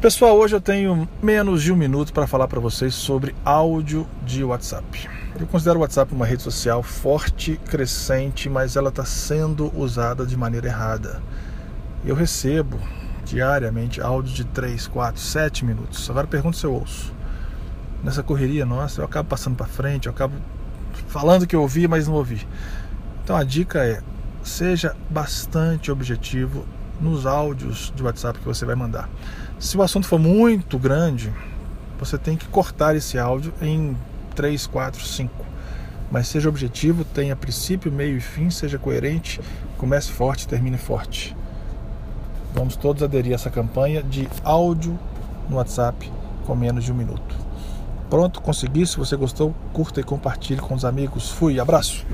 Pessoal, hoje eu tenho menos de um minuto para falar para vocês sobre áudio de WhatsApp. Eu considero o WhatsApp uma rede social forte, crescente, mas ela está sendo usada de maneira errada. Eu recebo diariamente áudio de 3, 4, 7 minutos. Agora pergunto se eu ouço. Nessa correria nossa, eu acabo passando para frente, eu acabo falando que eu ouvi, mas não ouvi. Então a dica é: seja bastante objetivo nos áudios de WhatsApp que você vai mandar. Se o assunto for muito grande, você tem que cortar esse áudio em 3, 4, 5. Mas seja objetivo, tenha princípio, meio e fim, seja coerente, comece forte, termine forte. Vamos todos aderir a essa campanha de áudio no WhatsApp com menos de um minuto. Pronto, consegui. Se você gostou, curta e compartilhe com os amigos. Fui, abraço!